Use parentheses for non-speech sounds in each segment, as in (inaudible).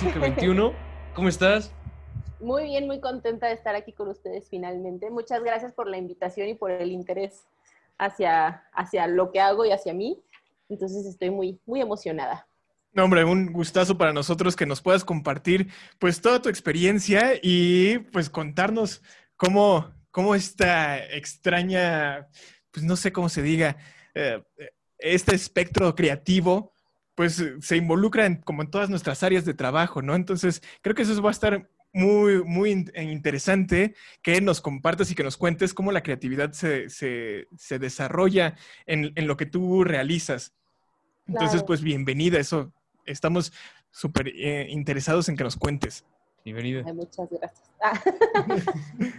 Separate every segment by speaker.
Speaker 1: bienvenida al podcast, bienvenida a Circo 21. ¿Cómo estás?
Speaker 2: Muy bien, muy contenta de estar aquí con ustedes finalmente. Muchas gracias por la invitación y por el interés hacia, hacia lo que hago y hacia mí. Entonces estoy muy, muy emocionada.
Speaker 3: No, hombre, un gustazo para nosotros que nos puedas compartir pues toda tu experiencia y pues contarnos cómo, cómo esta extraña, pues no sé cómo se diga, eh, este espectro creativo pues se involucra en, como en todas nuestras áreas de trabajo, ¿no? Entonces, creo que eso va a estar muy, muy eh, interesante que nos compartas y que nos cuentes cómo la creatividad se, se, desarrolla en, en, lo que tú realizas. Entonces, pues bienvenida, eso estamos súper eh, interesados en que nos cuentes.
Speaker 1: Bienvenida.
Speaker 2: muchas gracias. (laughs)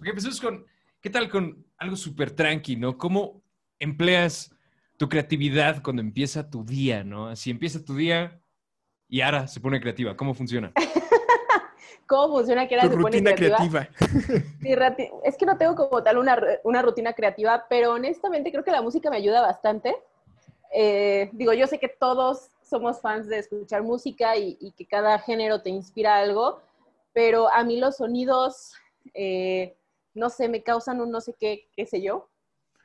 Speaker 1: ok, pues con, ¿qué tal con algo súper tranqui, ¿no? ¿Cómo empleas tu creatividad cuando empieza tu día, ¿no? Así empieza tu día y ahora se pone creativa. ¿Cómo funciona? (laughs)
Speaker 2: ¿Cómo funciona que ahora se pone creativa? (laughs) es que no tengo como tal una, una, rutina creativa, pero honestamente creo que la música me ayuda bastante. Eh, digo, yo sé que todos somos fans de escuchar música y, que cada género te inspira algo, pero a mí los sonidos, eh, no sé, me causan un no sé qué, qué sé yo,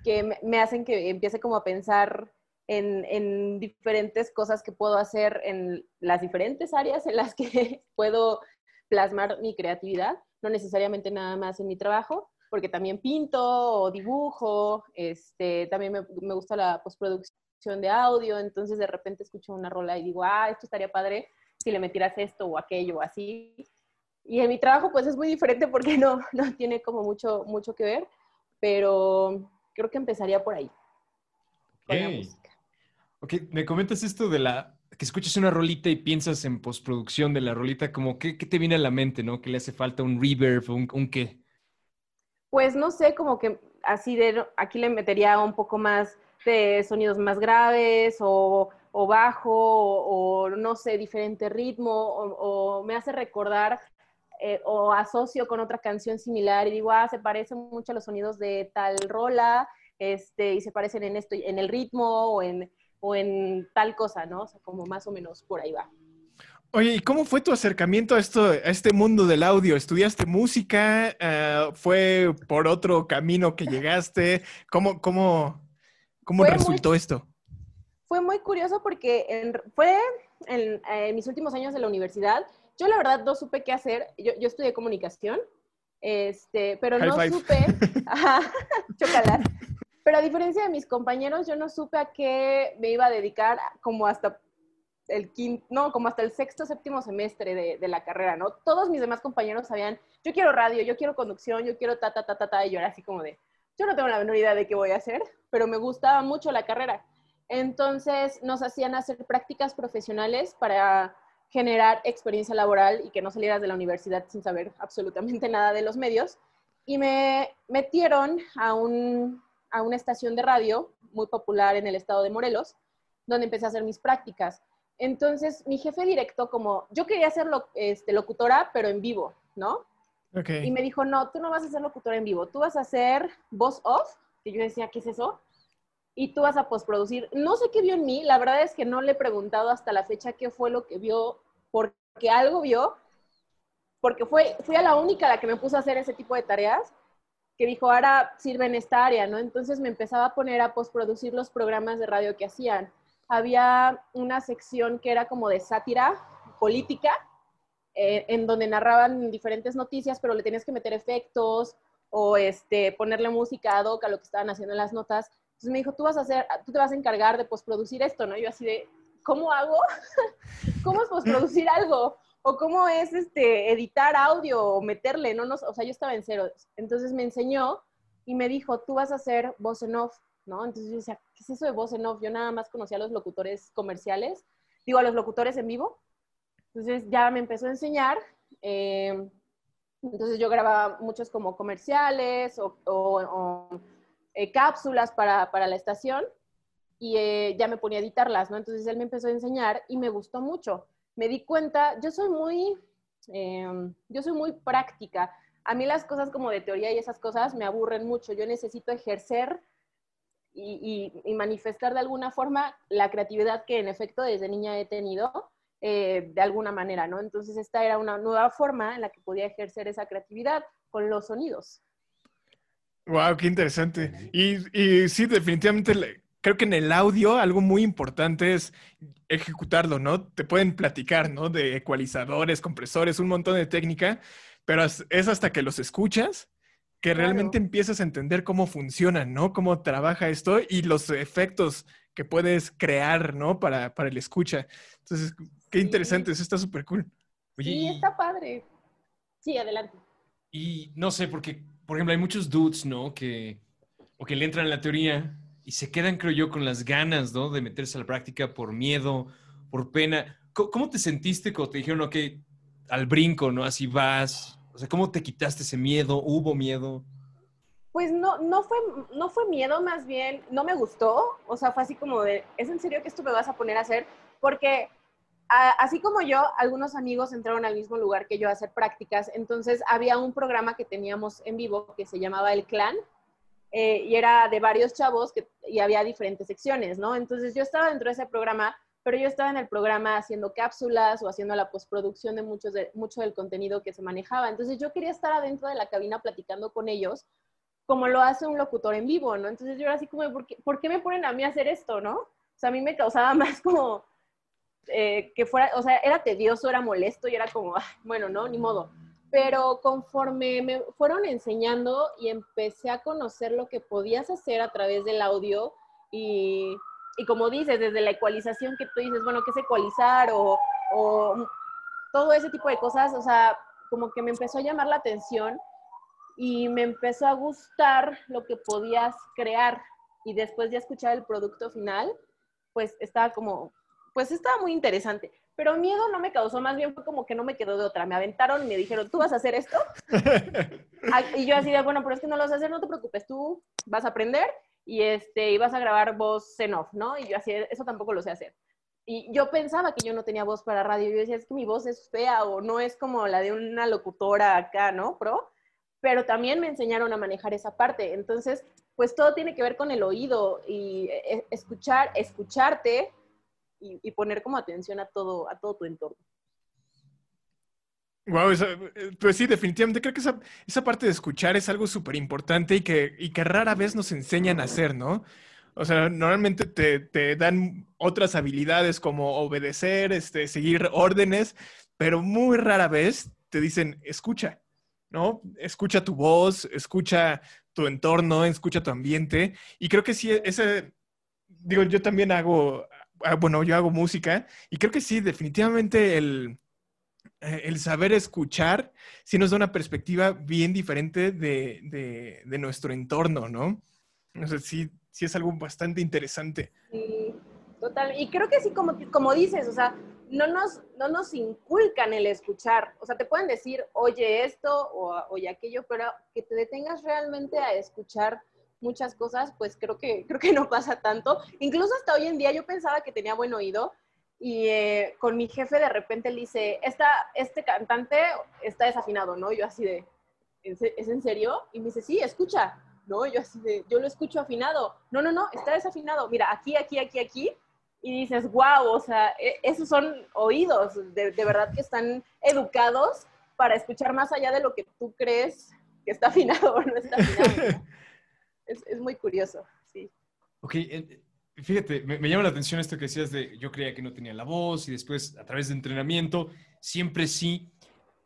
Speaker 2: que me, hacen que empiece como a pensar en, en, diferentes cosas que puedo hacer en las diferentes áreas en las que (laughs) puedo plasmar mi creatividad, no necesariamente nada más en mi trabajo, porque también pinto o dibujo, este, también me, me gusta la postproducción de audio, entonces de repente escucho una rola y digo, ah, esto estaría padre si le metieras esto o aquello o así. Y en mi trabajo pues es muy diferente porque (laughs) no, no tiene como mucho, mucho que ver, pero creo que empezaría por ahí.
Speaker 1: Ok, me comentas esto de la que escuchas una rolita y piensas en postproducción de la rolita, como ¿qué, qué te viene a la mente, no? ¿Que le hace falta un reverb o un, un, qué?
Speaker 2: Pues no sé, como que así de, aquí le metería un poco más de sonidos más graves o, bajo o, no sé, diferente ritmo o, me hace recordar eh, o asocio con otra canción similar y digo, ah, se parecen mucho a los sonidos de tal rola este, y se parecen en esto, en el ritmo o en, o en tal cosa, ¿no? O sea, como más o menos por ahí va.
Speaker 3: Oye, ¿y cómo fue tu acercamiento a, esto, a este mundo del audio? ¿Estudiaste música? Eh, ¿Fue por otro camino que llegaste? ¿Cómo, cómo, ¿Cómo resultó esto?
Speaker 2: Fue muy curioso porque fue en, mis últimos años de la universidad. Yo la verdad no supe qué hacer. Yo, estudié comunicación, este, pero no supe. (laughs) chocolate. Pero a diferencia de mis compañeros, yo no supe a qué me iba a dedicar como hasta el quinto, no, como hasta el sexto, séptimo semestre de, de, la carrera, ¿no? Todos mis demás compañeros sabían, yo quiero radio, yo quiero conducción, yo quiero ta, ta, ta, ta, ta, y yo era así como de, yo no tengo la menor idea de qué voy a hacer, pero me gustaba mucho la carrera. Entonces nos hacían hacer prácticas profesionales para generar experiencia laboral y que no salieras de la universidad sin saber absolutamente nada de los medios. Y me metieron a, un, a una estación de radio muy popular en el estado de Morelos, donde empecé a hacer mis prácticas. Entonces, mi jefe directo, como yo quería ser este, locutora, pero en vivo, ¿no? Y me dijo, no, tú no vas a ser locutor en vivo, tú vas a ser voz off, que yo decía, ¿qué es eso? Y tú vas a postproducir. No sé qué vio en mí, la verdad es que no le he preguntado hasta la fecha qué fue lo que vio, porque algo vio, porque fue, fui a la única la que me puso a hacer ese tipo de tareas, que dijo, ahora sirve en esta área, ¿no? Entonces me empezaba a poner a postproducir los programas de radio que hacían. Había una sección que era como de sátira política, eh, en donde narraban diferentes noticias, pero le tenías que meter efectos o este, ponerle música ad hoc a lo que estaban haciendo en las notas. Entonces me dijo, tú vas a hacer, tú te vas a encargar de postproducir esto, ¿no? yo así de, ¿cómo hago? (laughs) ¿Cómo es postproducir algo? O cómo es este, editar audio o meterle, ¿no? no o sea, yo estaba en cero. Entonces me enseñó y me dijo, tú vas a hacer voz en off, ¿no? Entonces yo decía, ¿qué es eso de voz en off? Yo nada más conocía a los locutores comerciales, digo, a los locutores en vivo, entonces ya me empezó a enseñar. Eh, entonces yo grababa muchos como comerciales o, eh, cápsulas para, para, la estación y eh, ya me ponía a editarlas, ¿no? Entonces él me empezó a enseñar y me gustó mucho. Me di cuenta, yo soy muy, yo soy muy práctica. A mí las cosas como de teoría y esas cosas me aburren mucho. Yo necesito ejercer y, y manifestar de alguna forma la creatividad que en efecto desde niña he tenido eh, de alguna manera, ¿no? Entonces esta era una nueva forma en la que podía ejercer esa creatividad con los sonidos.
Speaker 3: Wow, qué interesante. Y, y sí, definitivamente creo que en el audio algo muy importante es ejecutarlo, ¿no? Te pueden platicar, ¿no? De ecualizadores, compresores, un montón de técnica, pero es hasta que los escuchas que realmente empiezas a entender cómo funcionan, ¿no? Cómo trabaja esto y los efectos que puedes crear, ¿no? Para, para el escucha. Entonces, qué interesante, eso está súper cool.
Speaker 2: sí, está padre. Sí, adelante.
Speaker 1: Y no sé, porque, por ejemplo, hay muchos dudes, ¿no? Que, o que le entran a la teoría y se quedan, creo yo, con las ganas, ¿no? De meterse a la práctica por miedo, por pena. ¿Cómo te sentiste cuando te dijeron, ok, al brinco, ¿no? Así vas. O sea, ¿cómo te quitaste ese miedo? ¿Hubo miedo?
Speaker 2: Pues no, no, fue, no fue miedo, más bien no me gustó. O sea, fue así como de, ¿es en serio que esto me vas a poner a hacer? Porque así como yo, algunos amigos entraron al mismo lugar que yo a hacer prácticas. Entonces había un programa que teníamos en vivo que se llamaba El Clan eh, y era de varios chavos y había diferentes secciones, ¿no? Entonces yo estaba dentro de ese programa, pero yo estaba en el programa haciendo cápsulas o haciendo la postproducción de mucho del contenido que se manejaba. Entonces yo quería estar adentro de la cabina platicando con ellos como lo hace un locutor en vivo, ¿no? Entonces yo era así como, ¿por qué, ¿por qué me ponen a mí a hacer esto, no? O sea, a mí me causaba (laughs) más como eh, que fuera, o sea, era tedioso, era molesto y era como, bueno, no, ni modo. Pero conforme me fueron enseñando y empecé a conocer lo que podías hacer a través del audio y, y como dices, desde la ecualización que tú dices, bueno, ¿qué es ecualizar? O, o todo ese tipo de cosas, o sea, como que me empezó a llamar la atención y me empezó a gustar lo que podías crear. Y después de escuchar el producto final, pues estaba como, pues estaba muy interesante. Pero miedo no me causó, más bien fue como que no me quedó de otra. Me aventaron y me dijeron, ¿tú vas a hacer esto? (laughs) y yo así de, bueno, pero es que no lo vas a hacer, no te preocupes, tú vas a aprender y, este, y vas a grabar voz en off, ¿no? Y yo así, eso tampoco lo sé hacer. Y yo pensaba que yo no tenía voz para radio. Yo decía, es que mi voz es fea o no es como la de una locutora acá, ¿no? Pro. Pero también me enseñaron a manejar esa parte. Entonces, pues todo tiene que ver con el oído y eh, escuchar, escucharte y, poner como atención a todo, a todo tu entorno.
Speaker 3: Wow, eh, pues sí, definitivamente creo que esa, esa parte de escuchar es algo súper importante y que, y que rara vez nos enseñan a hacer, ¿no? O sea, normalmente te, te, dan otras habilidades como obedecer, este, seguir órdenes, pero muy rara vez te dicen, escucha, ¿no? Escucha tu voz, escucha tu entorno, escucha tu ambiente. Y creo que sí, ese, digo, yo también hago, bueno, yo hago música y creo que sí, definitivamente el, eh, el saber escuchar sí nos da una perspectiva bien diferente de, de, nuestro entorno, ¿no? O sea, sí, sí es algo bastante interesante.
Speaker 2: Sí, total. Y creo que sí, como, como dices, o sea, no nos, no nos inculcan el escuchar. O sea, te pueden decir, oye esto o oye aquello, pero que te detengas realmente a escuchar muchas cosas, pues creo que, creo que no pasa tanto. Incluso hasta hoy en día yo pensaba que tenía buen oído y eh, con mi jefe de repente le dice, Esta, este cantante está desafinado, ¿no? Yo así de, ¿es en serio? Y me dice, sí, escucha, ¿no? Yo así de, yo lo escucho afinado. No, no, no, está desafinado. Mira, aquí, aquí, aquí, aquí. Y dices, wow, o sea, e, esos son oídos, de, de verdad que están educados para escuchar más allá de lo que tú crees que está afinado o no está afinado. (laughs) es, muy curioso, sí.
Speaker 1: Ok, fíjate, me, llama la atención esto que decías de yo creía que no tenía la voz y después a través de entrenamiento, siempre sí.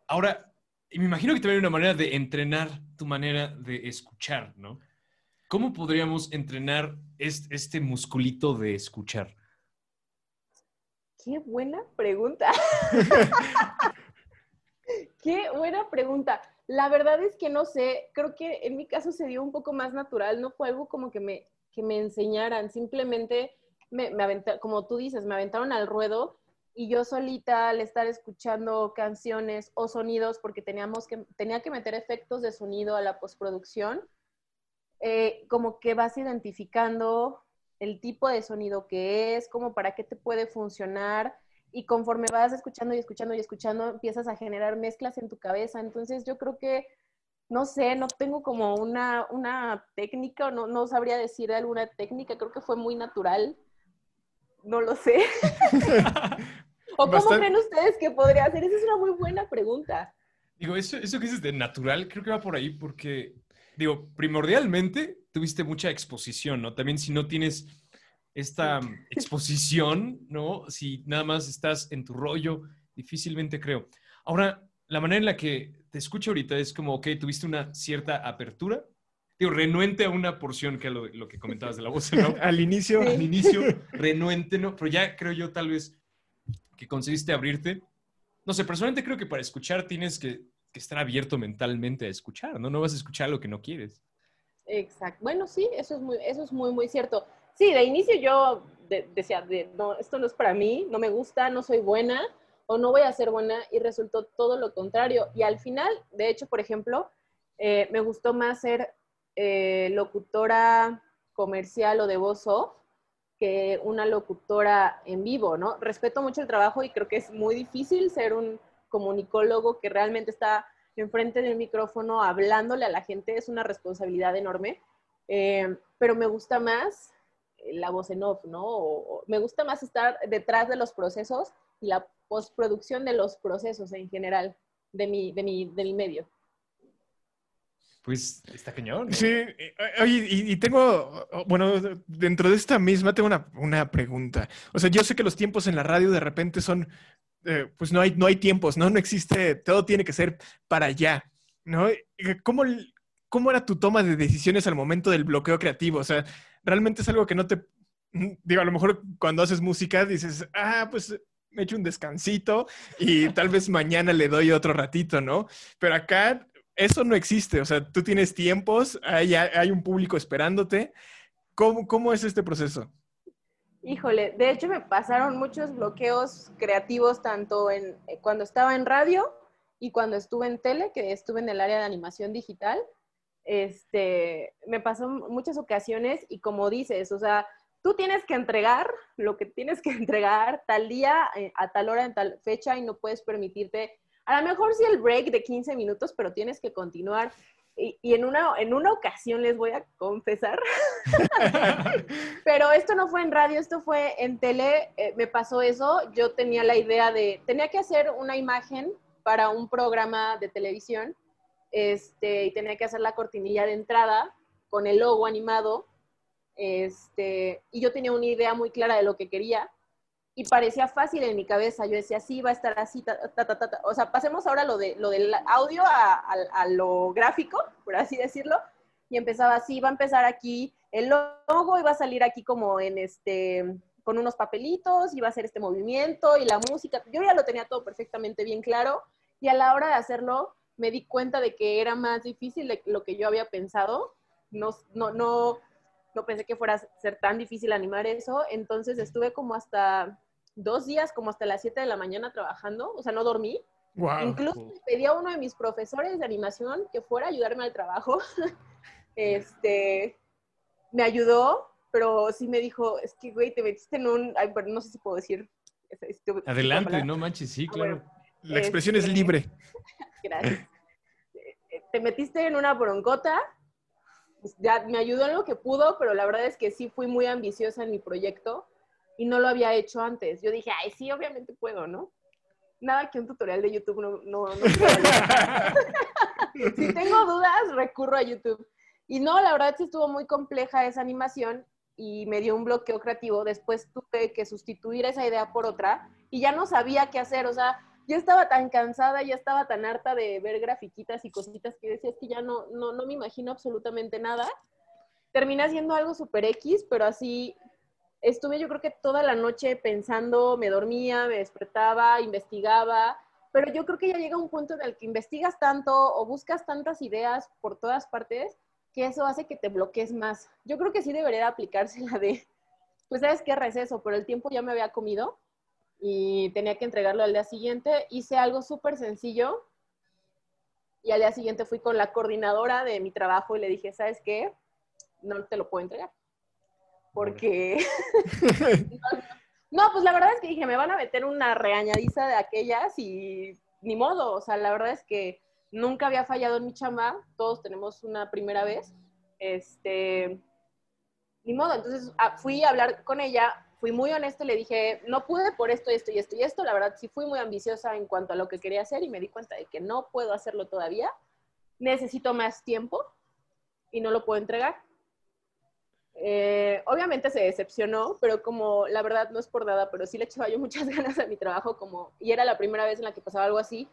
Speaker 1: Ahora, me imagino que también hay una manera de entrenar tu manera de escuchar, ¿no? ¿Cómo podríamos entrenar este, este musculito de escuchar?
Speaker 2: Qué buena pregunta. (laughs) (laughs) Qué buena pregunta. La verdad es que no sé, creo que en mi caso se dio un poco más natural, no fue algo como que me, que me enseñaran, simplemente me, me como tú dices, me aventaron al ruedo y yo solita al estar escuchando canciones o sonidos, porque teníamos que, tenía que meter efectos de sonido a la postproducción, eh, como que vas identificando el tipo de sonido que es, como para qué te puede funcionar, y conforme vas escuchando y escuchando y escuchando, empiezas a generar mezclas en tu cabeza. Entonces yo creo que, no sé, no tengo como una, una técnica, no, no sabría decir alguna técnica, creo que fue muy natural. No lo sé. (laughs) ¿O cómo creen ustedes que podría ser? Esa es una muy buena pregunta.
Speaker 1: Digo, eso, eso que dices de natural, creo que va por ahí porque, digo, primordialmente tuviste mucha exposición, ¿no? También si no tienes esta exposición, ¿no? Si nada más estás en tu rollo, difícilmente creo. Ahora, la manera en la que te escucho ahorita es como, ok, tuviste una cierta apertura, digo, renuente a una porción que lo, lo que comentabas de la voz, ¿no? (laughs)
Speaker 3: al inicio.
Speaker 1: Al inicio, renuente, ¿no? Pero ya creo yo tal vez que conseguiste abrirte. No sé, personalmente creo que para escuchar tienes que, que estar abierto mentalmente a escuchar, ¿no? No vas a escuchar lo que no quieres.
Speaker 2: Exacto. Bueno, sí, eso es muy, eso es muy, muy cierto. Sí, de inicio yo decía, de, no, esto no es para mí, no me gusta, no soy buena o no voy a ser buena y resultó todo lo contrario. Y al final, de hecho, por ejemplo, eh, me gustó más ser eh, locutora comercial o de voz off que una locutora en vivo, ¿no? Respeto mucho el trabajo y creo que es muy difícil ser un comunicólogo que realmente está enfrente del micrófono hablándole a la gente, es una responsabilidad enorme, eh, pero me gusta más la voz en off, ¿no? me gusta más estar detrás de los procesos y la postproducción de los procesos en general de mi, de mi, de mi medio.
Speaker 1: Pues está cañón.
Speaker 3: Sí, eh, oye, y, tengo, bueno, dentro de esta misma tengo una, una, pregunta. O sea, yo sé que los tiempos en la radio de repente son, eh, pues no hay, no hay tiempos, ¿no? No existe, todo tiene que ser para allá, ¿no? ¿Cómo, ¿Cómo era tu toma de decisiones al momento del bloqueo creativo? O sea, realmente es algo que no te, (laughs) digo, a lo mejor cuando haces música dices, ah, pues me echo un descansito y tal vez mañana le doy otro ratito, ¿no? Pero acá eso no existe, o sea, tú tienes tiempos, hay, hay un público esperándote. ¿Cómo, ¿Cómo es este proceso?
Speaker 2: Híjole, de hecho me pasaron muchos bloqueos creativos tanto en eh, cuando estaba en radio y cuando estuve en tele, que estuve en el área de animación digital. Este, me pasó muchas ocasiones y como dices, o sea, tú tienes que entregar lo que tienes que (laughs) entregar tal día, eh, a tal hora, en tal fecha y no puedes permitirte a lo mejor sí el break de 15 minutos, pero tienes que continuar. Y, en, una, en una ocasión les voy a confesar, (laughs) pero esto no fue en radio, esto fue en tele, eh, me pasó eso, yo tenía la idea de, tenía que hacer una imagen para un programa de televisión, este, y tenía que hacer la cortinilla de entrada con el logo animado, este, y yo tenía una idea muy clara de lo que quería, y parecía fácil en mi cabeza. Yo decía, sí, va a estar así, ta, O sea, pasemos ahora lo, de, lo del audio a, lo gráfico, por así decirlo. Y empezaba así, va a empezar aquí el logo y va a salir aquí como en este, con unos papelitos y va a hacer este movimiento y la música. Yo ya lo tenía todo perfectamente bien claro y a la hora de hacerlo me di cuenta de que era más difícil de lo que yo había pensado. No, no, no, no pensé que fuera a ser tan difícil animar eso. Entonces estuve como hasta dos días como hasta las 7 de la mañana trabajando, o sea, no dormí. Incluso pedí a uno de mis profesores de animación que fuera a ayudarme al trabajo. (laughs) este, me ayudó, pero sí me dijo, es que, güey, te metiste en un, ay, pero no sé si puedo decir.
Speaker 1: Adelante, no manches, sí, ah, claro.
Speaker 3: La expresión es este, libre. (laughs)
Speaker 2: Gracias. te metiste en una broncota, pues, ya me ayudó en lo que pudo, pero la verdad es que sí fui muy ambiciosa en mi proyecto y no lo había hecho antes. Yo dije, ay, sí, obviamente puedo, ¿no? Nada que un tutorial de YouTube no... no, (laughs) si tengo dudas, recurro a YouTube. Y no, la verdad sí estuvo muy compleja esa animación y me dio un bloqueo creativo. Después tuve que sustituir esa idea por otra y ya no sabía qué hacer. O sea, yo estaba tan cansada, ya estaba tan harta de ver grafiquitas y cositas que decía, es que ya no, no, no me imagino absolutamente nada. Terminé haciendo algo super X, pero así estuve yo creo que toda la noche pensando, me dormía, me despertaba, investigaba, pero yo creo que ya llega un punto en el que investigas tanto o buscas tantas ideas por todas partes que eso hace que te bloquees más. Yo creo que sí debería aplicarse (laughs) la de, pues sabes qué receso, pero el tiempo ya me había comido y tenía que entregarlo al día siguiente. Hice algo súper sencillo y al día siguiente fui con la coordinadora de mi trabajo y le dije, ¿sabes qué? No te lo puedo entregar porque... (laughs) no, pues la verdad es que dije, me van a meter una regañadiza de aquellas y ni modo, o sea, la verdad es que nunca había fallado en mi chamba, todos tenemos una primera vez, este, ni modo, entonces ah, fui a hablar con ella, fui muy honesta y le dije, no pude por esto, esto y esto y esto. La verdad, sí fui muy ambiciosa en cuanto a lo que quería hacer y me di cuenta de que no puedo hacerlo todavía. Necesito más tiempo y no lo puedo entregar. Eh, obviamente se decepcionó, pero como la verdad no es por nada, pero sí le echaba yo muchas (laughs) ganas a mi trabajo como, y era la primera vez en la que pasaba algo así.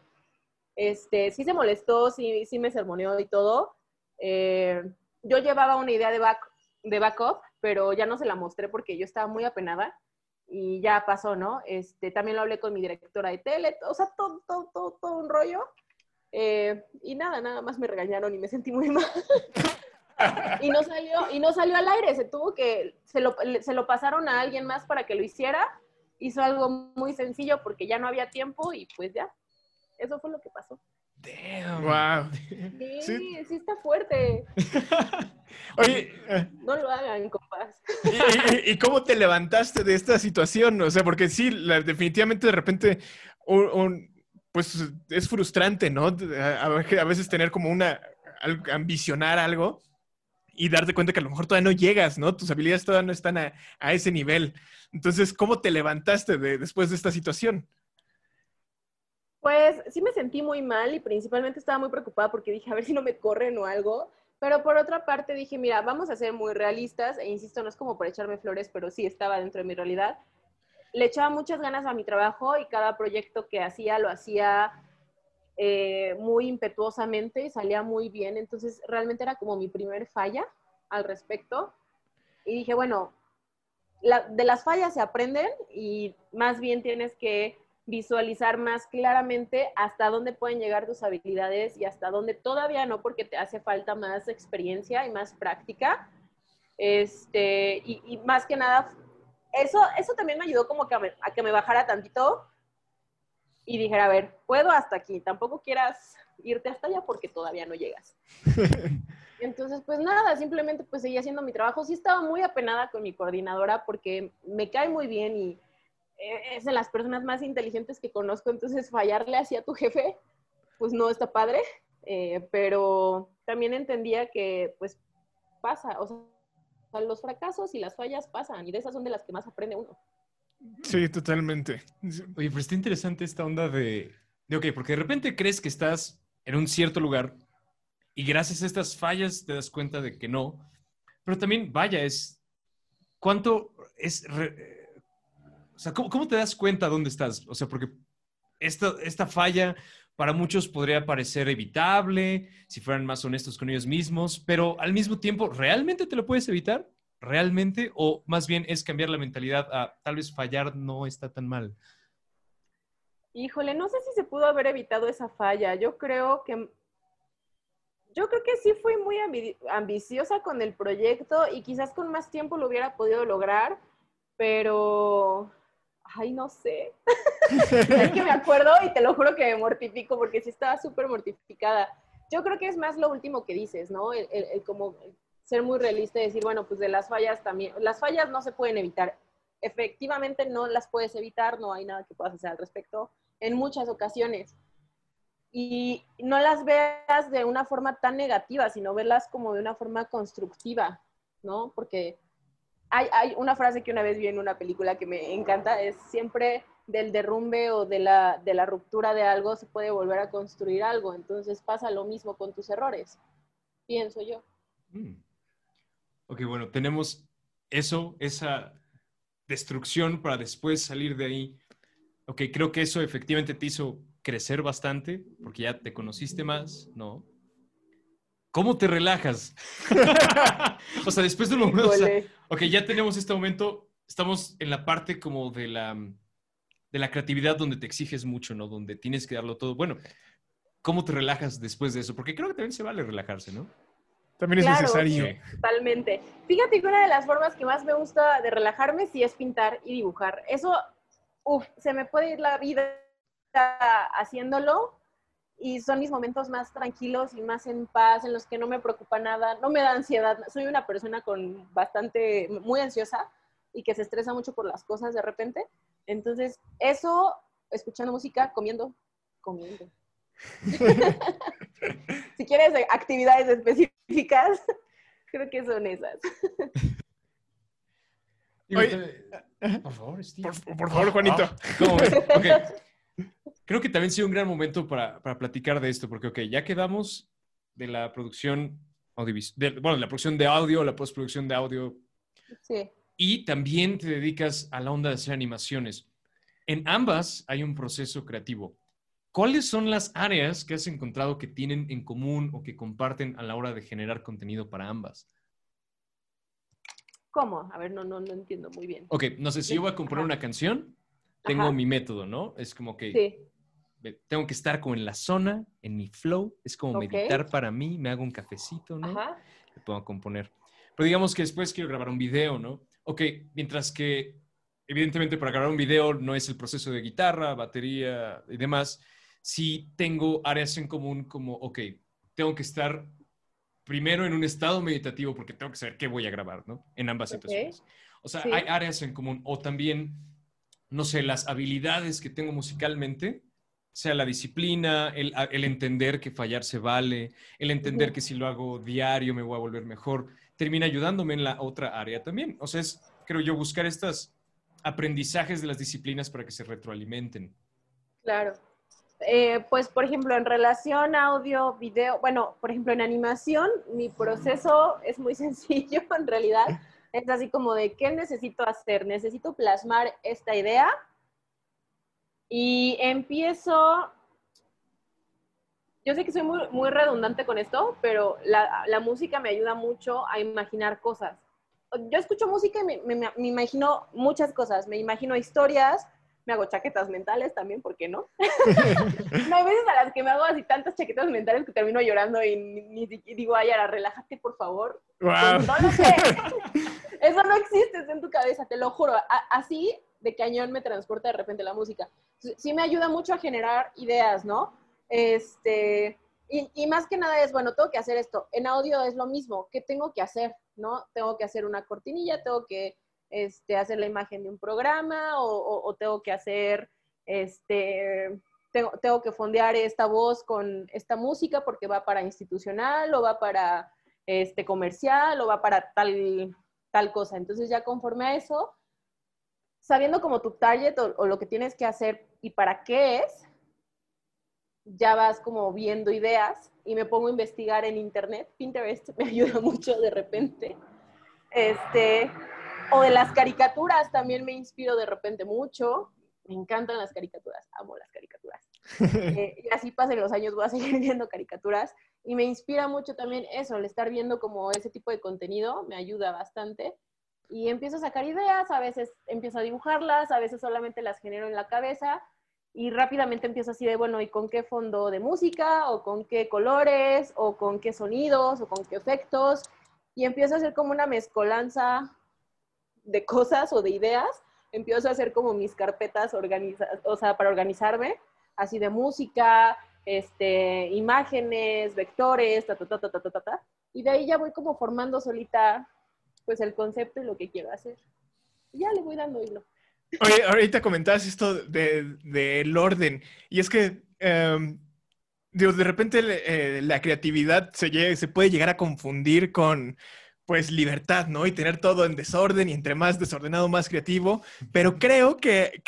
Speaker 2: Este, sí se molestó, sí, sí me sermoneó y todo. Eh, yo llevaba una idea de, back, de backup, pero ya no se la mostré porque yo estaba muy apenada y ya pasó, ¿no? Este, también lo hablé con mi directora de tele, o sea, todo, todo, todo, todo un rollo. Eh, y nada, nada más me regañaron y me sentí muy (laughs) mal. y no salió, y no salió al aire, se tuvo que, se lo, se lo pasaron a alguien más para que lo hiciera. Hizo algo muy sencillo porque ya no había tiempo y pues ya, eso fue lo que pasó.
Speaker 3: Damn. Wow.
Speaker 2: Sí, sí, está fuerte. (laughs)
Speaker 3: Oye,
Speaker 2: no lo hagan, compas.
Speaker 3: ¿Y, cómo te levantaste de esta situación? O sea, porque sí, definitivamente de repente pues es frustrante, ¿no? A, veces tener como una ambicionar algo y darte cuenta que a lo mejor todavía no llegas, ¿no? Tus habilidades todavía no están a, ese nivel. Entonces, ¿cómo te levantaste después de esta situación?
Speaker 2: Pues sí me sentí muy mal y principalmente estaba muy preocupada porque dije, a ver si no me corren o algo. Pero por otra parte dije, mira, vamos a ser muy realistas e insisto, no es como por echarme flores, pero sí estaba dentro de mi realidad. Le echaba muchas ganas a mi trabajo y cada proyecto que hacía lo hacía eh, muy impetuosamente y salía muy bien. Entonces realmente era como mi primer falla al respecto. Y dije, bueno, de las fallas se aprenden y más bien tienes que visualizar más claramente hasta dónde pueden llegar tus habilidades y hasta dónde todavía no, porque te hace falta más experiencia y más práctica. Este, y, más que nada, eso, eso también me ayudó como que a, que me bajara tantito y dijera, a ver, puedo hasta aquí, tampoco quieras irte hasta allá porque todavía no llegas. (laughs) Entonces, pues nada, simplemente pues seguí haciendo mi trabajo. Sí estaba muy apenada con mi coordinadora porque me cae muy bien y es de las personas más inteligentes que conozco, entonces fallarle hacia tu jefe, pues no está padre, eh, pero también entendía que pues pasa, o sea, los fracasos y las fallas pasan y de esas son de las que más aprende uno.
Speaker 3: Sí, totalmente.
Speaker 1: Oye, pero está interesante esta onda de, de, ok, porque de repente crees que estás en un cierto lugar y gracias a estas fallas te das cuenta de que no, pero también, vaya, es, ¿cuánto es... O sea, ¿cómo, te das cuenta dónde estás? O sea, porque esta, esta falla para muchos podría parecer evitable si fueran más honestos con ellos mismos, pero al mismo tiempo, ¿realmente te lo puedes evitar? ¿Realmente? ¿O más bien es cambiar la mentalidad a tal vez fallar no está tan mal?
Speaker 2: Híjole, no sé si se pudo haber evitado esa falla. Yo creo que yo creo que sí fui muy ambiciosa con el proyecto y quizás con más tiempo lo hubiera podido lograr, pero ay, no sé. (laughs) es que me acuerdo y te lo juro que me mortifico porque sí estaba súper mortificada. Yo creo que es más lo último que dices, ¿no? El, como ser muy realista y decir, bueno, pues de las fallas también, las fallas no se pueden evitar. Efectivamente no las puedes evitar, no hay nada que puedas hacer al respecto en muchas ocasiones. Y no las veas de una forma tan negativa, sino verlas como de una forma constructiva, ¿no? Porque hay, una frase que una vez vi en una película que me encanta, es siempre del derrumbe o de la, de la ruptura de algo se puede volver a construir algo. Entonces pasa lo mismo con tus errores, pienso yo. Mm.
Speaker 1: Ok, bueno, tenemos eso, esa destrucción para después salir de ahí. Ok, creo que eso efectivamente te hizo crecer bastante porque ya te conociste más, ¿no? ¿Cómo te relajas? (laughs) o sea, después de un momento, ok, ya tenemos este momento, estamos en la parte como de la, de la creatividad donde te exiges mucho, ¿no? Donde tienes que darlo todo. Bueno, ¿cómo te relajas después de eso? Porque creo que también se vale relajarse, ¿no?
Speaker 3: También es necesario.
Speaker 2: totalmente. Fíjate que una de las formas que más me gusta de relajarme sí es pintar y dibujar. Eso, uff, se me puede ir la vida haciéndolo, y son mis momentos más tranquilos y más en paz, en los que no me preocupa nada, no me da ansiedad. Soy una persona con bastante, muy ansiosa y que se estresa mucho por las cosas de repente. Entonces, eso, escuchando música, comiendo, comiendo. (laughs) si quieres actividades específicas, creo que son esas.
Speaker 1: Por favor, Steve.
Speaker 3: Por, favor, Juanito.
Speaker 1: Ah, Creo que también sido un gran momento para, para, platicar de esto, porque, ok, ya quedamos de la producción audiovisual, bueno, de la producción de audio, la postproducción de audio.
Speaker 2: Sí.
Speaker 1: Y también te dedicas a la onda de hacer animaciones. En ambas hay un proceso creativo. ¿Cuáles son las áreas que has encontrado que tienen en común o que comparten a la hora de generar contenido para ambas?
Speaker 2: ¿Cómo? A ver, no, no, no entiendo muy bien.
Speaker 1: Ok, no sé, si yo voy a componer una canción, tengo mi método, ¿no? Es como que tengo que estar como en la zona, en mi flow, es como meditar para mí, me hago un cafecito, ¿no? Ajá. Me puedo componer. Pero digamos que después quiero grabar un video, ¿no? Ok, mientras que evidentemente para grabar un video no es el proceso de guitarra, batería y demás, si tengo áreas en común como, ok, tengo que estar primero en un estado meditativo porque tengo que saber qué voy a grabar, ¿no? En ambas situaciones. O sea, hay áreas en común o también, no sé, las habilidades que tengo musicalmente, sea la disciplina, el, entender que fallar se vale, el entender que si lo hago diario me voy a volver mejor, termina ayudándome en la otra área también. O sea, es, creo yo, buscar estos aprendizajes de las disciplinas para que se retroalimenten.
Speaker 2: Claro. Eh, pues, por ejemplo, en relación audio, video, bueno, por ejemplo, en animación, mi proceso es muy (laughs) sencillo en realidad. Es así como de, ¿qué necesito hacer? Necesito plasmar esta idea y empiezo, yo sé que soy muy, muy redundante con esto, pero la, la, música me ayuda mucho a imaginar cosas. Yo escucho música y me, me, me imagino muchas cosas, me imagino historias, me hago chaquetas mentales también, ¿por qué no? (laughs) no hay veces a las que me hago así tantas chaquetas mentales que termino llorando y, ni, digo, ay, ahora relájate, por favor. Pues no lo sé. (laughs) Eso no existe en tu cabeza, te lo juro. así de cañón me transporta de repente la música. Sí me ayuda mucho a generar ideas, ¿no? Este, y, y, más que nada es, bueno, tengo que hacer esto. En audio es lo mismo. ¿Qué tengo que hacer? ¿No? Tengo que hacer una cortinilla, tengo que este, hacer la imagen de un programa o, tengo que hacer, este, tengo, tengo, que fondear esta voz con esta música porque va para institucional o va para este, comercial o va para tal, tal cosa. Entonces ya conforme a eso, sabiendo como tu target o, o lo que tienes que hacer y para qué es, ya vas como viendo ideas y me pongo a investigar en internet. Pinterest (laughs) me ayuda mucho de repente. Este, o de las caricaturas también me inspiro de repente mucho. Me encantan las caricaturas, amo las caricaturas. (laughs) Eh, y así pasen los años, voy a seguir (laughs) viendo caricaturas. Y me inspira mucho también eso, el estar viendo como ese tipo de contenido, me ayuda bastante. Y empiezo a sacar ideas, a veces empiezo a dibujarlas, a veces solamente las genero en la cabeza y rápidamente empiezo así de, bueno, ¿y con qué fondo de música? ¿O con qué colores? ¿O con qué sonidos? ¿O con qué efectos? Y empiezo a hacer como una mezcolanza de cosas o de ideas, empiezo a hacer como mis carpetas organizadas, o sea, para organizarme, así de música, este, imágenes, vectores, ta, ta, ta, ta, ta, ta, ta, y de ahí ya voy como formando solita, pues, el concepto y lo que quiero hacer. Ya le voy dando hilo.
Speaker 3: Oye, ahorita comentabas esto del de, orden, y es que, eh, de repente eh, la creatividad se, se puede llegar a confundir con pues libertad, ¿no? Y tener todo en desorden y entre más desordenado, más creativo. Pero creo que,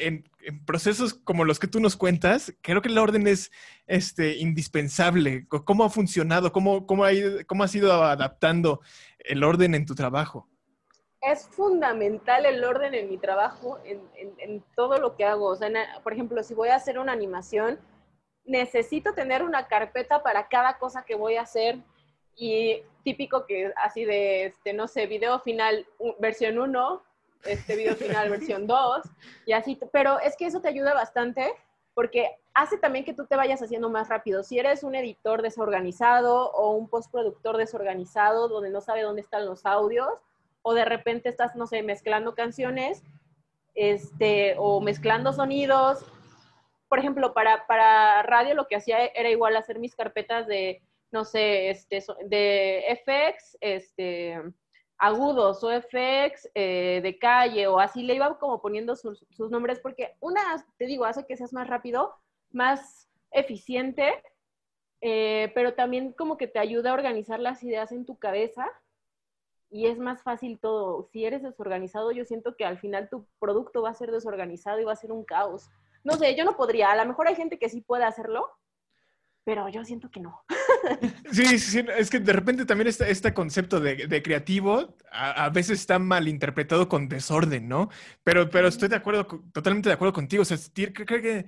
Speaker 3: en, procesos como los que tú nos cuentas, creo que el orden es este, indispensable. ¿Cómo ha funcionado? ¿Cómo, cómo, ha ido, ¿Cómo has ido adaptando el orden en tu trabajo?
Speaker 2: Es fundamental el orden en mi trabajo, en, en todo lo que hago. O sea, por ejemplo, si voy a hacer una animación, necesito tener una carpeta para cada cosa que voy a hacer y típico que así de, este, no sé, video final versión 1, este video final versión 2, y así, pero es que eso te ayuda bastante porque hace también que tú te vayas haciendo más rápido. Si eres un editor desorganizado o un postproductor desorganizado donde no sabe dónde están los audios, o de repente estás, no sé, mezclando canciones, este, o mezclando sonidos. Por ejemplo, para, para radio lo que hacía era igual hacer mis carpetas de no sé, este, de FX, este, agudos o FX eh, de calle o así, le iba como poniendo sus, nombres porque una, te digo, hace que seas más rápido, más eficiente, eh, pero también como que te ayuda a organizar las ideas en tu cabeza y es más fácil todo. Si eres desorganizado, yo siento que al final tu producto va a ser desorganizado y va a ser un caos. No sé, yo no podría. A lo mejor hay gente que sí puede hacerlo, pero yo siento que no.
Speaker 3: Sí, sí, es que de repente también este, este concepto de, creativo a, veces está mal interpretado con desorden, ¿no? Pero, pero estoy de acuerdo, totalmente de acuerdo contigo. O sea, creo que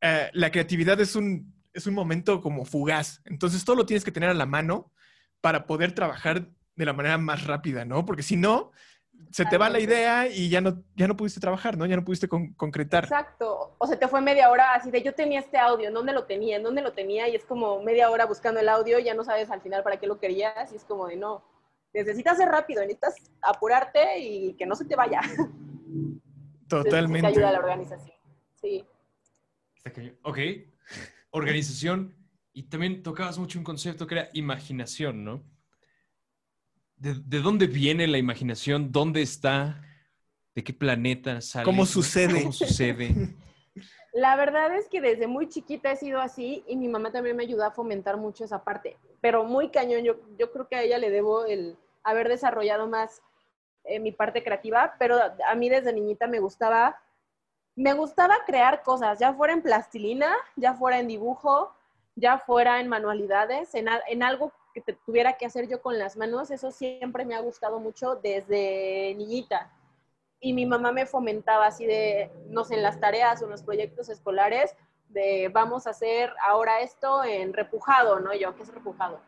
Speaker 3: eh, la creatividad es un, es un momento como fugaz. Entonces todo lo tienes que tener a la mano para poder trabajar de la manera más rápida, ¿no? Porque si no, se te va la idea y ya no, ya no pudiste trabajar, ¿no? Ya no pudiste concretar.
Speaker 2: Exacto. O se te fue media hora así de yo tenía este audio, ¿en dónde lo tenía? ¿En dónde lo tenía? Y es como media hora buscando el audio y ya no sabes al final para qué lo querías y es como de no. Necesitas ser rápido, necesitas apurarte y que no se te vaya. (laughs)
Speaker 3: Totalmente.
Speaker 2: te ayuda a la organización. Sí.
Speaker 1: Ok. Organización. Y también tocabas mucho un concepto que era imaginación, ¿no? ¿De, dónde viene la imaginación? ¿Dónde está? ¿De qué planeta sale?
Speaker 3: ¿Cómo sucede?
Speaker 1: ¿Cómo sucede? (laughs)
Speaker 2: La verdad es que desde muy chiquita he sido así y mi mamá también me ayudó a fomentar mucho esa parte, pero muy cañón. Yo, yo creo que a ella le debo el haber desarrollado más eh, mi parte creativa, pero a mí desde niñita me gustaba, me gustaba crear cosas, ya fuera en plastilina, ya fuera en dibujo, ya fuera en manualidades, en, en algo que te tuviera que hacer yo con las manos, eso siempre me ha gustado mucho desde niñita. Y mi mamá me fomentaba así de, no sé, en las tareas o en los proyectos escolares, de vamos a hacer ahora esto en repujado, ¿no? Yo, ¿qué es repujado?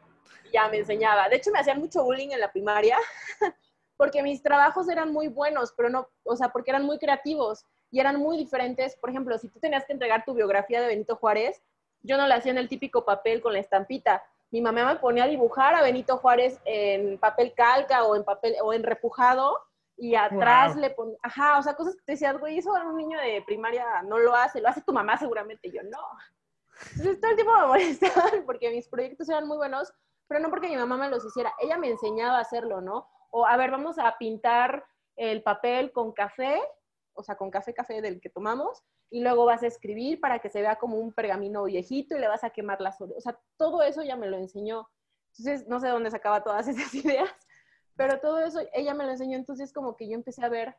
Speaker 2: Ya me enseñaba. De hecho, me hacían mucho bullying en la primaria, (laughs) porque mis trabajos eran muy buenos, pero no, o sea, porque eran muy creativos y eran muy diferentes. Por ejemplo, si tú tenías que entregar tu biografía de Benito Juárez, yo no la hacía en el típico papel con la estampita mi mamá me ponía a dibujar a Benito Juárez en papel calca o en papel o en repujado y atrás le ponía, ajá, o sea, cosas que te decías, güey, eso un niño de primaria no lo hace, lo hace tu mamá seguramente, yo no. Entonces todo el tiempo me molestaban (laughs) porque mis proyectos eran muy buenos, pero no porque mi mamá me los hiciera, ella me enseñaba a hacerlo, ¿no? O a ver, vamos a pintar el papel con café, o sea, con café, café del que tomamos, y luego vas a escribir para que se vea como un pergamino viejito y le vas a quemar las O sea, todo eso ya me lo enseñó. Entonces, no sé dónde sacaba todas (laughs) esas ideas, pero todo eso ella me lo enseñó. Entonces, como que yo empecé a ver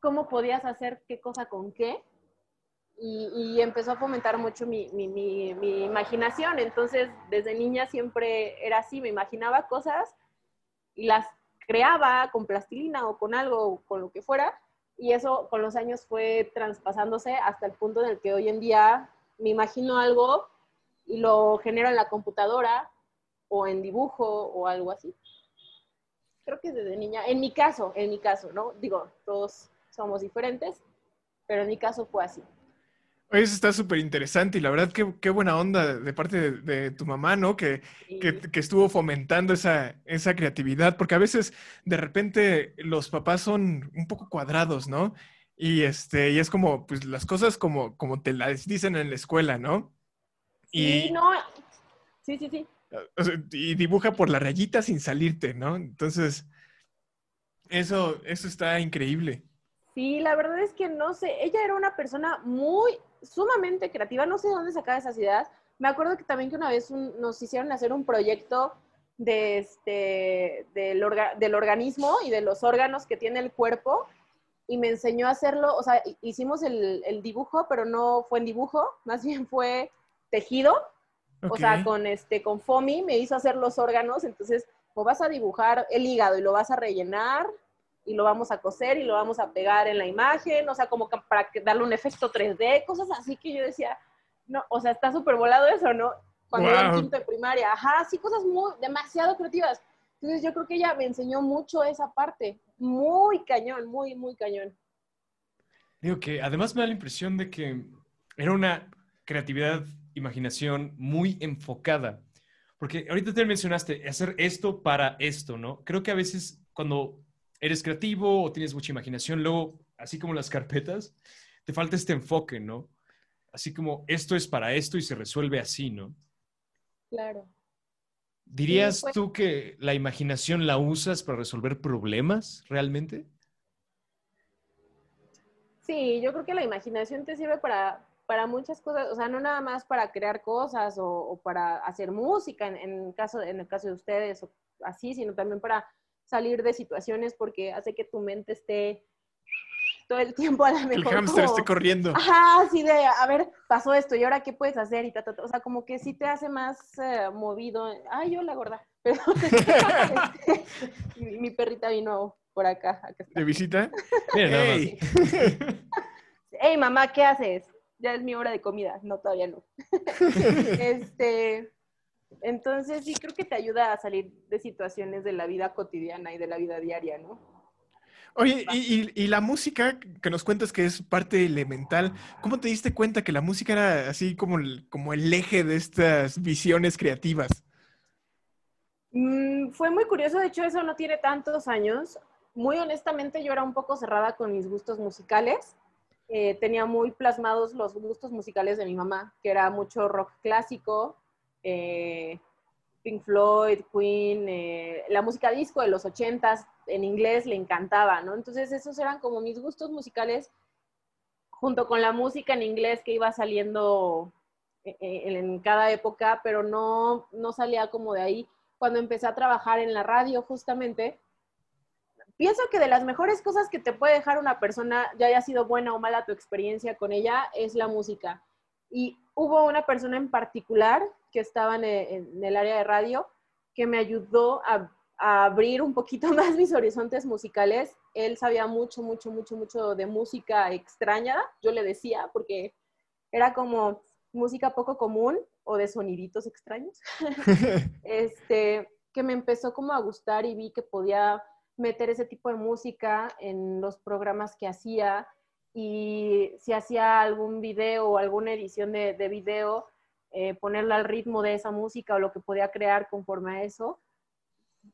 Speaker 2: cómo podías hacer qué cosa con qué. Y, empezó a fomentar mucho mi, mi, imaginación. Entonces, desde niña siempre era así, me imaginaba cosas y las creaba con plastilina o con algo, con lo que fuera, y eso con los años fue traspasándose hasta el punto en el que hoy en día me imagino algo y lo genero en la computadora o en dibujo o algo así. Creo que desde niña, en mi caso, en mi caso, ¿no? Digo, todos somos diferentes, pero en mi caso fue así.
Speaker 3: Eso está súper interesante y la verdad qué, qué buena onda de, parte de, tu mamá, ¿no? Que, que, que, estuvo fomentando esa, esa creatividad, porque a veces de repente los papás son un poco cuadrados, ¿no? Y, este, y es como, pues las cosas como, como te las dicen en la escuela, ¿no?
Speaker 2: Y, no, sí, sí, sí.
Speaker 3: y dibuja por la rayita sin salirte, ¿no? Entonces, eso, eso está increíble.
Speaker 2: Sí, la verdad es que no sé, ella era una persona muy, sumamente creativa, no sé de dónde sacaba esas ideas. Me acuerdo que también que una vez nos hicieron hacer un proyecto de este, del, del organismo y de los órganos que tiene el cuerpo y me enseñó a hacerlo, o sea, hicimos el, el dibujo, pero no fue en dibujo, más bien fue tejido, o sea, con, este, con FOMI me hizo hacer los órganos, entonces o vas a dibujar el hígado y lo vas a rellenar y lo vamos a coser y lo vamos a pegar en la imagen, o sea, como para darle un efecto 3D, cosas así que yo decía, no, o sea, está súper volado eso, ¿no? Cuando era en quinto de primaria, ajá, sí, cosas muy, demasiado creativas. Entonces yo creo que ella me enseñó mucho esa parte, muy cañón, muy, muy cañón.
Speaker 1: Digo que además me da la impresión de que era una creatividad, imaginación muy enfocada. Porque ahorita te mencionaste hacer esto para esto, ¿no? Creo que a veces cuando eres creativo o tienes mucha imaginación, luego, así como las carpetas, te falta este enfoque, ¿no? Así como esto es para esto y se resuelve así, ¿no?
Speaker 2: Claro.
Speaker 1: ¿Dirías pues tú que la imaginación la usas para resolver problemas realmente?
Speaker 2: Sí, yo creo que la imaginación te sirve para, para muchas cosas, o sea, no nada más para crear cosas o, para hacer música en, caso, en el caso de ustedes o así, sino también para salir de situaciones porque hace que tu mente esté todo el tiempo a la mejor.
Speaker 3: El hámster esté corriendo.
Speaker 2: Ajá, así de, a ver, pasó esto, ¿y ahora qué puedes hacer? Y ta, O sea, como que sí te hace más eh, movido. Ay, yo la gorda. (laughs) Pero, (laughs) mi, mi, perrita vino por acá.
Speaker 3: ¿De visita? (laughs)
Speaker 2: Hey. hey, mamá, ¿qué haces? Ya es mi hora de comida. No, todavía no. este, entonces sí creo que te ayuda a salir de situaciones de la vida cotidiana y de la vida diaria, ¿no?
Speaker 3: Oye, y, la música que nos cuentas que es parte elemental, ¿cómo te diste cuenta que la música era así como el, como el eje de estas visiones creativas?
Speaker 2: Mm, fue muy curioso, de hecho eso no tiene tantos años. Muy honestamente yo era un poco cerrada con mis gustos musicales. Eh, tenía muy plasmados los gustos musicales de mi mamá, que era mucho rock clásico, eh, Pink Floyd, Queen, eh, la música disco de los ochentas en inglés le encantaba, ¿no? Entonces esos eran como mis gustos musicales junto con la música en inglés que iba saliendo eh, en, cada época, pero no, no salía como de ahí. Cuando empecé a trabajar en la radio justamente, pienso que de las mejores cosas que te puede dejar una persona, ya haya sido buena o mala tu experiencia con ella, es la música. Y hubo una persona en particular que estaba en, el área de radio que me ayudó a, abrir un poquito (laughs) más mis horizontes musicales. Él sabía mucho, mucho, mucho, mucho de música extraña, yo le decía, porque era como música poco común o de soniditos extraños. (laughs) este, que me empezó como a gustar y vi que podía meter ese tipo de música en los programas que hacía y si hacía algún video o alguna edición de, de video, eh, ponerla al ritmo de esa música o lo que podía crear conforme a eso.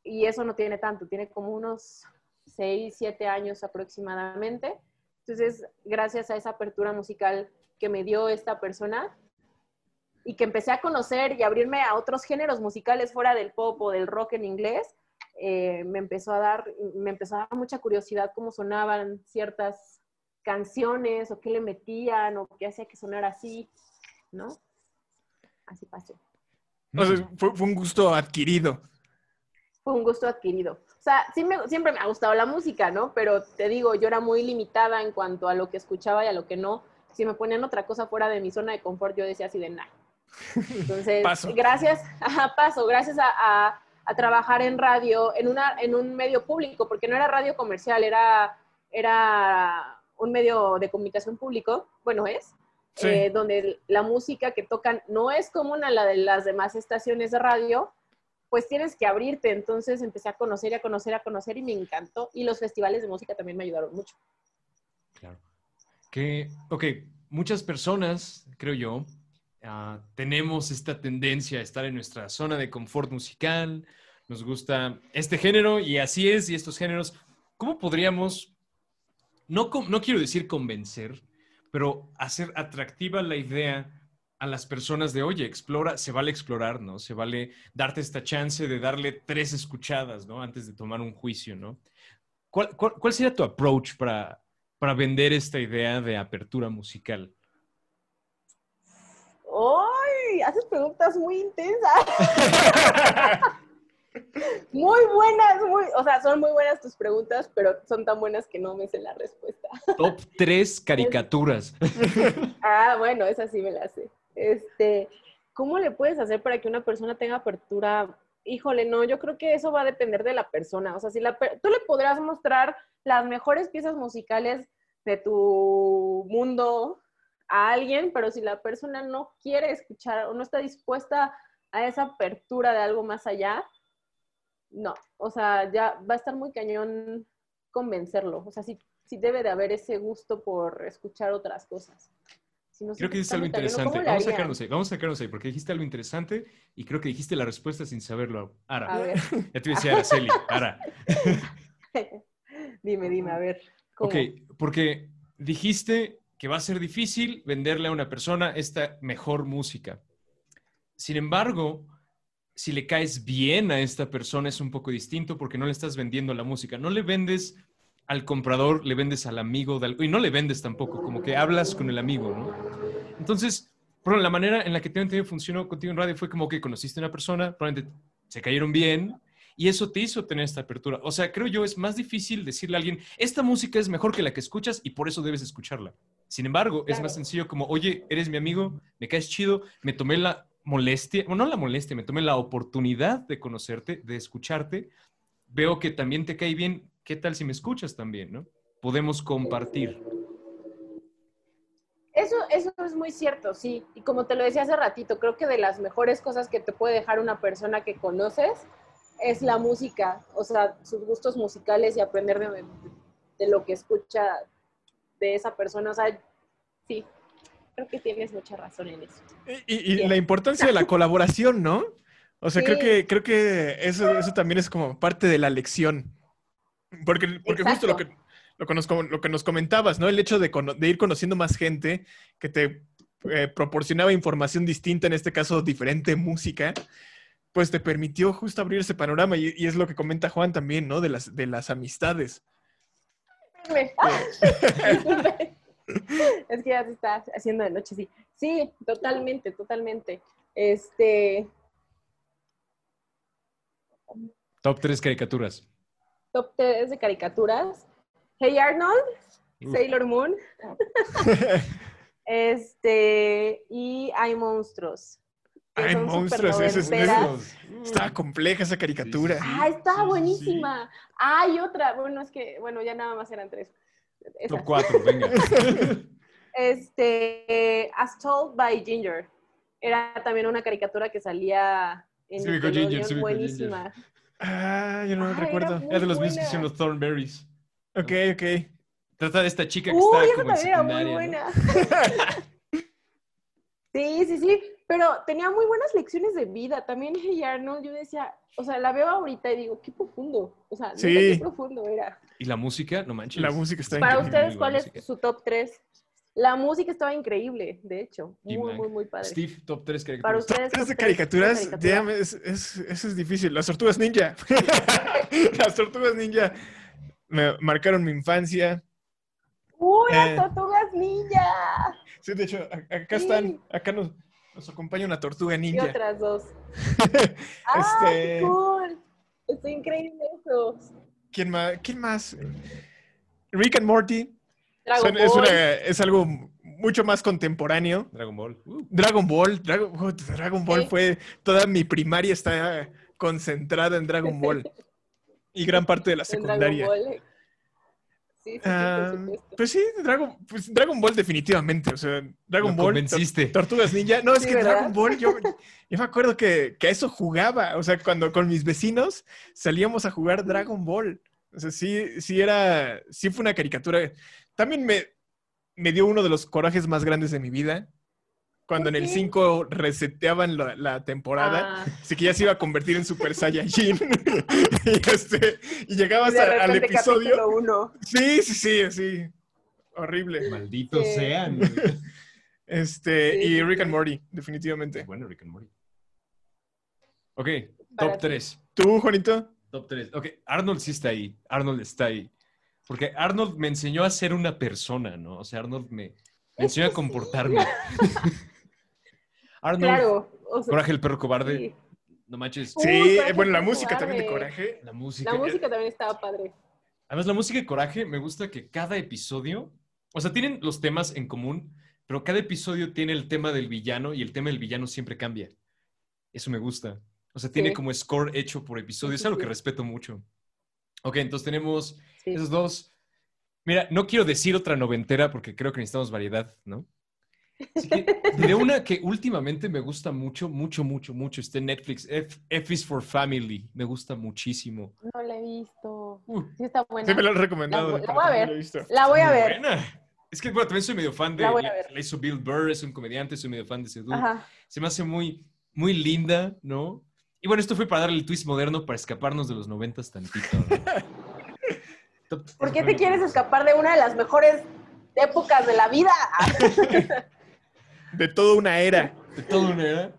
Speaker 2: Y eso no tiene tanto, tiene como unos 6, 7 años aproximadamente. Entonces, gracias a esa apertura musical que me dio esta persona y que empecé a conocer y abrirme a otros géneros musicales fuera del pop o del rock en inglés, eh, me empezó a dar, me empezó a dar mucha curiosidad cómo sonaban ciertas canciones o qué le metían o qué hacía que sonara así, ¿no? Así pasó.
Speaker 3: fue, un gusto adquirido.
Speaker 2: Fue un gusto adquirido. O sea, siempre me ha gustado la música, ¿no? Pero te digo, yo era muy limitada en cuanto a lo que escuchaba y a lo que no. Si me ponían otra cosa fuera de mi zona de confort, yo decía así de nada. Entonces, gracias, (laughs) paso, gracias a, a, trabajar en radio, en, una, en un medio público, porque no era radio comercial, era, era un medio de comunicación público, bueno, es, eh, donde la música que tocan no es común a la de las demás estaciones de radio, pues tienes que abrirte. Entonces empecé a conocer y a conocer, a conocer y me encantó. Y los festivales de música también me ayudaron mucho.
Speaker 1: Claro. Que, ok, muchas personas, creo yo, ah, tenemos esta tendencia a estar en nuestra zona de confort musical, nos gusta este género y así es, y estos géneros. ¿Cómo podríamos no, no quiero decir convencer, pero hacer atractiva la idea a las personas de, oye, explora, se vale explorar, ¿no? Se vale darte esta chance de darle tres escuchadas, ¿no? Antes de tomar un juicio, ¿no? ¿Cuál, cuál, sería tu approach para, para vender esta idea de apertura musical?
Speaker 2: ¡Ay! Haces preguntas muy intensas. (laughs) Muy buenas, muy, o sea, son muy buenas tus preguntas, pero son tan buenas que no me sé la respuesta.
Speaker 1: Top 3 caricaturas. (laughs)
Speaker 2: ah, bueno, esa sí me la sé. Este, ¿cómo le puedes hacer para que una persona tenga apertura? Híjole, no, yo creo que eso va a depender de la persona. O sea, si la tú le podrás mostrar las mejores piezas musicales de tu mundo a alguien, pero si la persona no quiere escuchar o no está dispuesta a esa apertura de algo más allá, no, o sea, ya va a estar muy cañón convencerlo. O sea, sí, sí debe de haber ese gusto por escuchar otras cosas.
Speaker 1: creo que dijiste algo interesante. vamos a, sacarnos ahí, vamos a sacarnos ahí, porque dijiste algo interesante y creo que dijiste la respuesta sin saberlo. Ara. A ver. (laughs) Ya te decía Araceli. Ara. (laughs)
Speaker 2: dime, dime, a ver.
Speaker 1: ¿cómo? Ok, porque dijiste que va a ser difícil venderle a una persona esta mejor música. Sin embargo, si le caes bien a esta persona es un poco distinto porque no le estás vendiendo la música, no le vendes al comprador, le vendes al amigo y no le vendes tampoco, como que hablas con el amigo, ¿no? Entonces, bueno, la manera en la que entendido funcionó contigo en radio fue como que conociste a una persona, probablemente se cayeron bien y eso te hizo tener esta apertura. O sea, creo yo es más difícil decirle a alguien, esta música es mejor que la que escuchas y por eso debes escucharla. Sin embargo, es más sencillo como, oye, eres mi amigo, me caes chido, me tomé la molestia, no la molestia, me tomé la oportunidad de conocerte, de escucharte, veo que también te cae bien, ¿qué tal si me escuchas también, no? Podemos compartir.
Speaker 2: Eso, eso es muy cierto, sí. Y como te lo decía hace ratito, creo que de las mejores cosas que te puede dejar una persona que conoces es la música, o sea, sus gustos musicales y aprender de, lo que escucha de esa persona. O sea, sí, creo que tienes mucha razón en eso.
Speaker 3: Y, la importancia de la colaboración, ¿no? O sea, creo que, creo que eso, eso también es como parte de la lección. Porque, porque justo lo que, lo que, nos, lo que nos comentabas, ¿no? El hecho de, ir conociendo más gente que te eh, proporcionaba información distinta, en este caso diferente música, pues te permitió justo abrir ese panorama. Y, es lo que comenta Juan también, ¿no? De las, de las amistades. (laughs) (laughs)
Speaker 2: es que ya se está haciendo de noche, sí. Sí, totalmente, totalmente. Este.
Speaker 1: Top 3 caricaturas.
Speaker 2: Top 3 de caricaturas. Hey Arnold, Sailor Moon. (laughs) este, y Hay Monstruos.
Speaker 3: Hay monstruos, ese es, Estaba compleja esa caricatura.
Speaker 2: Ah, estaba buenísima. Hay otra, bueno, es que, bueno, ya nada más eran tres.
Speaker 1: Top cuatro, venga. (laughs)
Speaker 2: Este, As Told by Ginger. Era también una caricatura que salía en sí, Ginger, buenísima.
Speaker 3: Ah, yo no me recuerdo.
Speaker 1: Era de los mismos que hicieron los Thornberries.
Speaker 3: Ok, ok.
Speaker 1: Trata de esta chica que está como en
Speaker 2: secundaria. Era muy buena. (laughs) sí, sí, sí. Pero tenía muy buenas lecciones de vida. También Hey Arnold, yo decía, o sea, la veo ahorita y digo, qué profundo. O sea, sí. qué profundo era.
Speaker 1: Y la música, no manches.
Speaker 3: La música está
Speaker 2: Para ustedes, ¿cuál es su top 3? La música estaba increíble, de hecho. Muy, muy, muy padre.
Speaker 1: Steve, top 3
Speaker 3: caricaturas. Para ustedes, top 3 de caricaturas, es, es, eso es difícil. Las tortugas ninja. (laughs) Las tortugas ninja me marcaron mi infancia.
Speaker 2: ¡Uy, las eh, tortugas ninja!
Speaker 3: Sí, de hecho, acá están, acá nos, nos, acompaña una tortuga ninja.
Speaker 2: Y otras dos. ¡Ah, (laughs) este... cool! Está increíble eso.
Speaker 3: ¿Quién más? ¿Quién más? Rick and Morty. Dragon es, Ball. es, algo mucho más contemporáneo.
Speaker 1: Dragon Ball.
Speaker 3: Uh. Dragon Ball. Dragon, Ball fue. Toda mi primaria está concentrada en Dragon Ball. (laughs) y gran parte de la secundaria. Dragon Sí, sí, pues sí, Dragon, pues Dragon Ball definitivamente. O sea, Dragon Ball. Tortugas Ninja. No, es que Dragon Ball, yo, yo me acuerdo que, que, a eso jugaba. O sea, cuando con mis vecinos salíamos a jugar Dragon Ball. O sea, sí, sí era, sí fue una caricatura. También me, me dio uno de los corajes más grandes de mi vida cuando en el 5 reseteaban la, temporada, ah. así que ya se iba a convertir en Super Saiyajin. (laughs) (laughs) y, este, y llegabas al episodio. Uno. Sí, sí, sí, sí. Horrible.
Speaker 1: Malditos sean. (laughs)
Speaker 3: Este, y Rick and Morty, definitivamente.
Speaker 1: Bueno, Rick and Morty. Ok, top 3.
Speaker 3: ¿Tú, Juanito?
Speaker 1: Top 3. Ok, Arnold sí está ahí. Arnold está ahí. Porque Arnold me enseñó a ser una persona, ¿no? O sea, Arnold me, enseñó a comportarme. Arnold, claro, Coraje el perro cobarde. No manches.
Speaker 3: Sí, bueno, la música también de Coraje.
Speaker 2: La música. La música también estaba padre.
Speaker 1: Además, la música de Coraje me gusta que cada episodio, o sea, tienen los temas en común, pero cada episodio tiene el tema del villano y el tema del villano siempre cambia. Eso me gusta. O sea, tiene como score hecho por episodio. Es algo que respeto mucho. Ok, entonces tenemos esos dos. Mira, no quiero decir otra noventera porque creo que necesitamos variedad, ¿no? De una que últimamente me gusta mucho, mucho, mucho, mucho. Este Netflix, F, is for Family. Me gusta muchísimo.
Speaker 2: No la he visto. Uh. sí, está buena.
Speaker 3: Sí, me lo han recomendado.
Speaker 2: La, voy a ver. La voy a ver.
Speaker 1: Es que, bueno, también soy medio fan de. La, la hizo Bill Burr, es un comediante, soy medio fan de ese dude. Se me hace muy, muy linda, ¿no? Y bueno, esto fue para darle el twist moderno para escaparnos de los noventas tantito.
Speaker 2: ¿Por qué te quieres escapar de una de las mejores épocas de la vida? (laughs)
Speaker 3: De toda una era.
Speaker 1: De toda una era.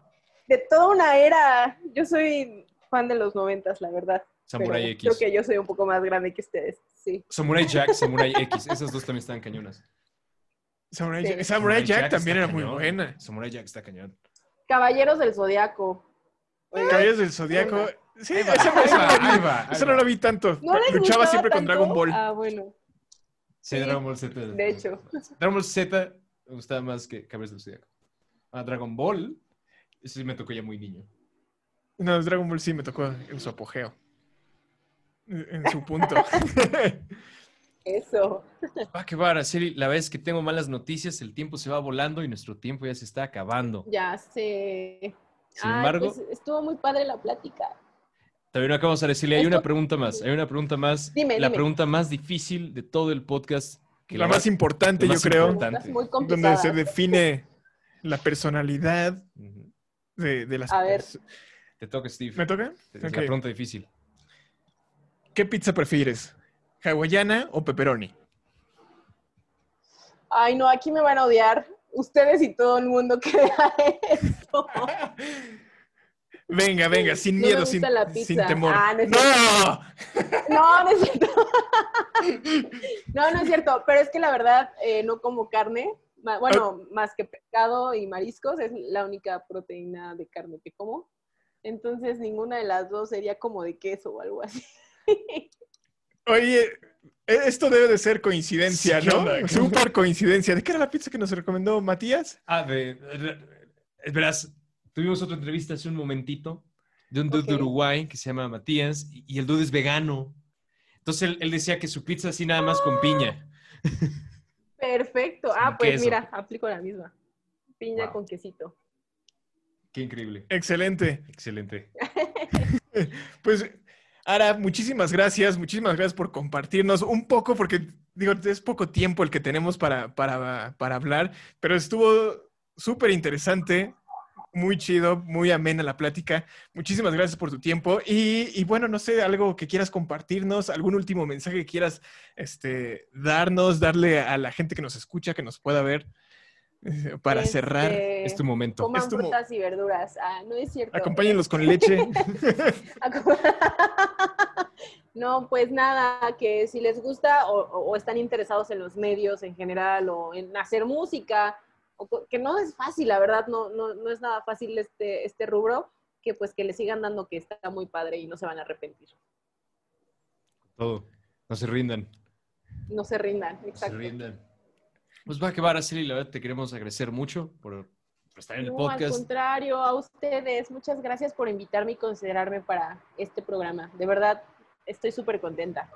Speaker 2: De toda una era. Yo soy fan de los noventas, la verdad.
Speaker 1: Samurai X.
Speaker 2: Creo que yo soy un poco más grande que ustedes, sí.
Speaker 1: Samurai Jack, (laughs) Samurai X. Esas dos también están cañonas.
Speaker 3: Samurai, Jack, también era muy buena.
Speaker 1: Samurai Jack está cañón.
Speaker 2: Caballeros del Zodiaco.
Speaker 3: Caballeros del Zodiaco Sí, eso, no lo vi tanto. Luchaba siempre con Dragon Ball.
Speaker 2: Ah, bueno.
Speaker 1: Sí, Dragon Ball Z.
Speaker 2: De hecho.
Speaker 1: Dragon Ball Z me gustaba más que Cabeza del Zodiaco. A Dragon Ball, eso sí me tocó ya muy niño.
Speaker 3: No, Dragon Ball sí me tocó en su apogeo. En su punto. (laughs)
Speaker 2: Eso.
Speaker 1: Va que va, Araceli. La vez que tengo malas noticias, el tiempo se va volando y nuestro tiempo ya se está acabando.
Speaker 2: Ya sé.
Speaker 1: Sin embargo.
Speaker 2: Pues, estuvo muy padre la plática.
Speaker 1: También acabamos a decirle, hay una pregunta más, hay una pregunta más.
Speaker 2: Dime,
Speaker 1: la pregunta más difícil de todo el podcast.
Speaker 3: Que la, más importante, yo creo.
Speaker 2: Muy
Speaker 3: donde se define la personalidad de, las
Speaker 2: A ver.
Speaker 1: Te toca, Steve.
Speaker 3: ¿Me toca?
Speaker 1: Es la pregunta difícil.
Speaker 3: ¿Qué pizza prefieres? ¿Hawaiana o pepperoni?
Speaker 2: Ay, no, aquí me van a odiar. Ustedes y todo el mundo que vea (laughs) esto.
Speaker 3: Venga, venga, sin miedo, sin, sin, temor.
Speaker 2: Ah, no, es
Speaker 3: ¡No!
Speaker 2: no, no es cierto. (laughs) no, no es cierto. Pero es que la verdad, eh, no como carne. Bueno, más que pescado y mariscos, es la única proteína de carne que como. Entonces, ninguna de las dos sería como de queso o algo así.
Speaker 3: Oye, e, esto debe de ser coincidencia, ¿no? Súper coincidencia. ¿De qué era la pizza que nos recomendó Matías?
Speaker 1: Ah, de, Verás, tuvimos otra entrevista hace un momentito de un dude de Uruguay que se llama Matías y, el dude es vegano. Entonces él, decía que su pizza así nada más con piña.
Speaker 2: Perfecto. (laughs) Ah, pues mira, aplico la misma. Piña con quesito.
Speaker 1: Qué increíble.
Speaker 3: Excelente.
Speaker 1: Excelente. (laughs)
Speaker 3: pues Ara, muchísimas gracias, muchísimas gracias por compartirnos un poco, porque digo, es poco tiempo el que tenemos para, para, para hablar, pero estuvo súper interesante, muy chido, muy amena la plática. Muchísimas gracias por tu tiempo. Y, bueno, no sé, algo que quieras compartirnos, algún último mensaje que quieras este, darnos, darle a la gente que nos escucha, que nos pueda ver. Eh, para
Speaker 2: este,
Speaker 3: cerrar,
Speaker 1: es tu momento.
Speaker 2: Coman frutas y verduras. Ah, no es cierto.
Speaker 3: Acompáñenlos con (laughs) leche. (laughs)
Speaker 2: no, pues nada, que si les gusta o, están interesados en los medios en general o en hacer música, o, que no es fácil, la verdad, no, no, no es nada fácil este, este rubro, que pues que le sigan dando que está muy padre y no se van a arrepentir.
Speaker 1: Todo. No se rindan.
Speaker 2: No se rindan, exacto.
Speaker 1: No se rindan. Pues va a quedar así, la verdad te queremos agradecer mucho por, estar en el podcast.
Speaker 2: Al contrario, a ustedes, muchas gracias por invitarme y considerarme para este programa. De verdad, estoy súper contenta.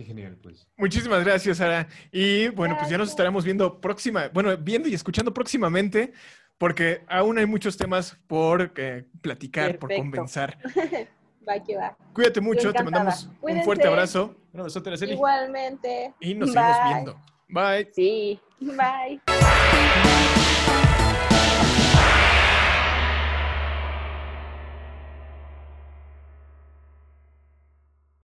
Speaker 1: Qué genial, pues.
Speaker 3: Muchísimas gracias, Sara. Y bueno, pues ya nos estaremos viendo próxima, bueno, viendo y escuchando próximamente, porque aún hay muchos temas por eh, platicar, por convencer. (laughs)
Speaker 2: va que va.
Speaker 3: Cuídate mucho, te mandamos un fuerte abrazo.
Speaker 1: Un abrazo, Araceli.
Speaker 2: Igualmente.
Speaker 3: Y nos seguimos viendo. Bye.
Speaker 2: Sí, bye.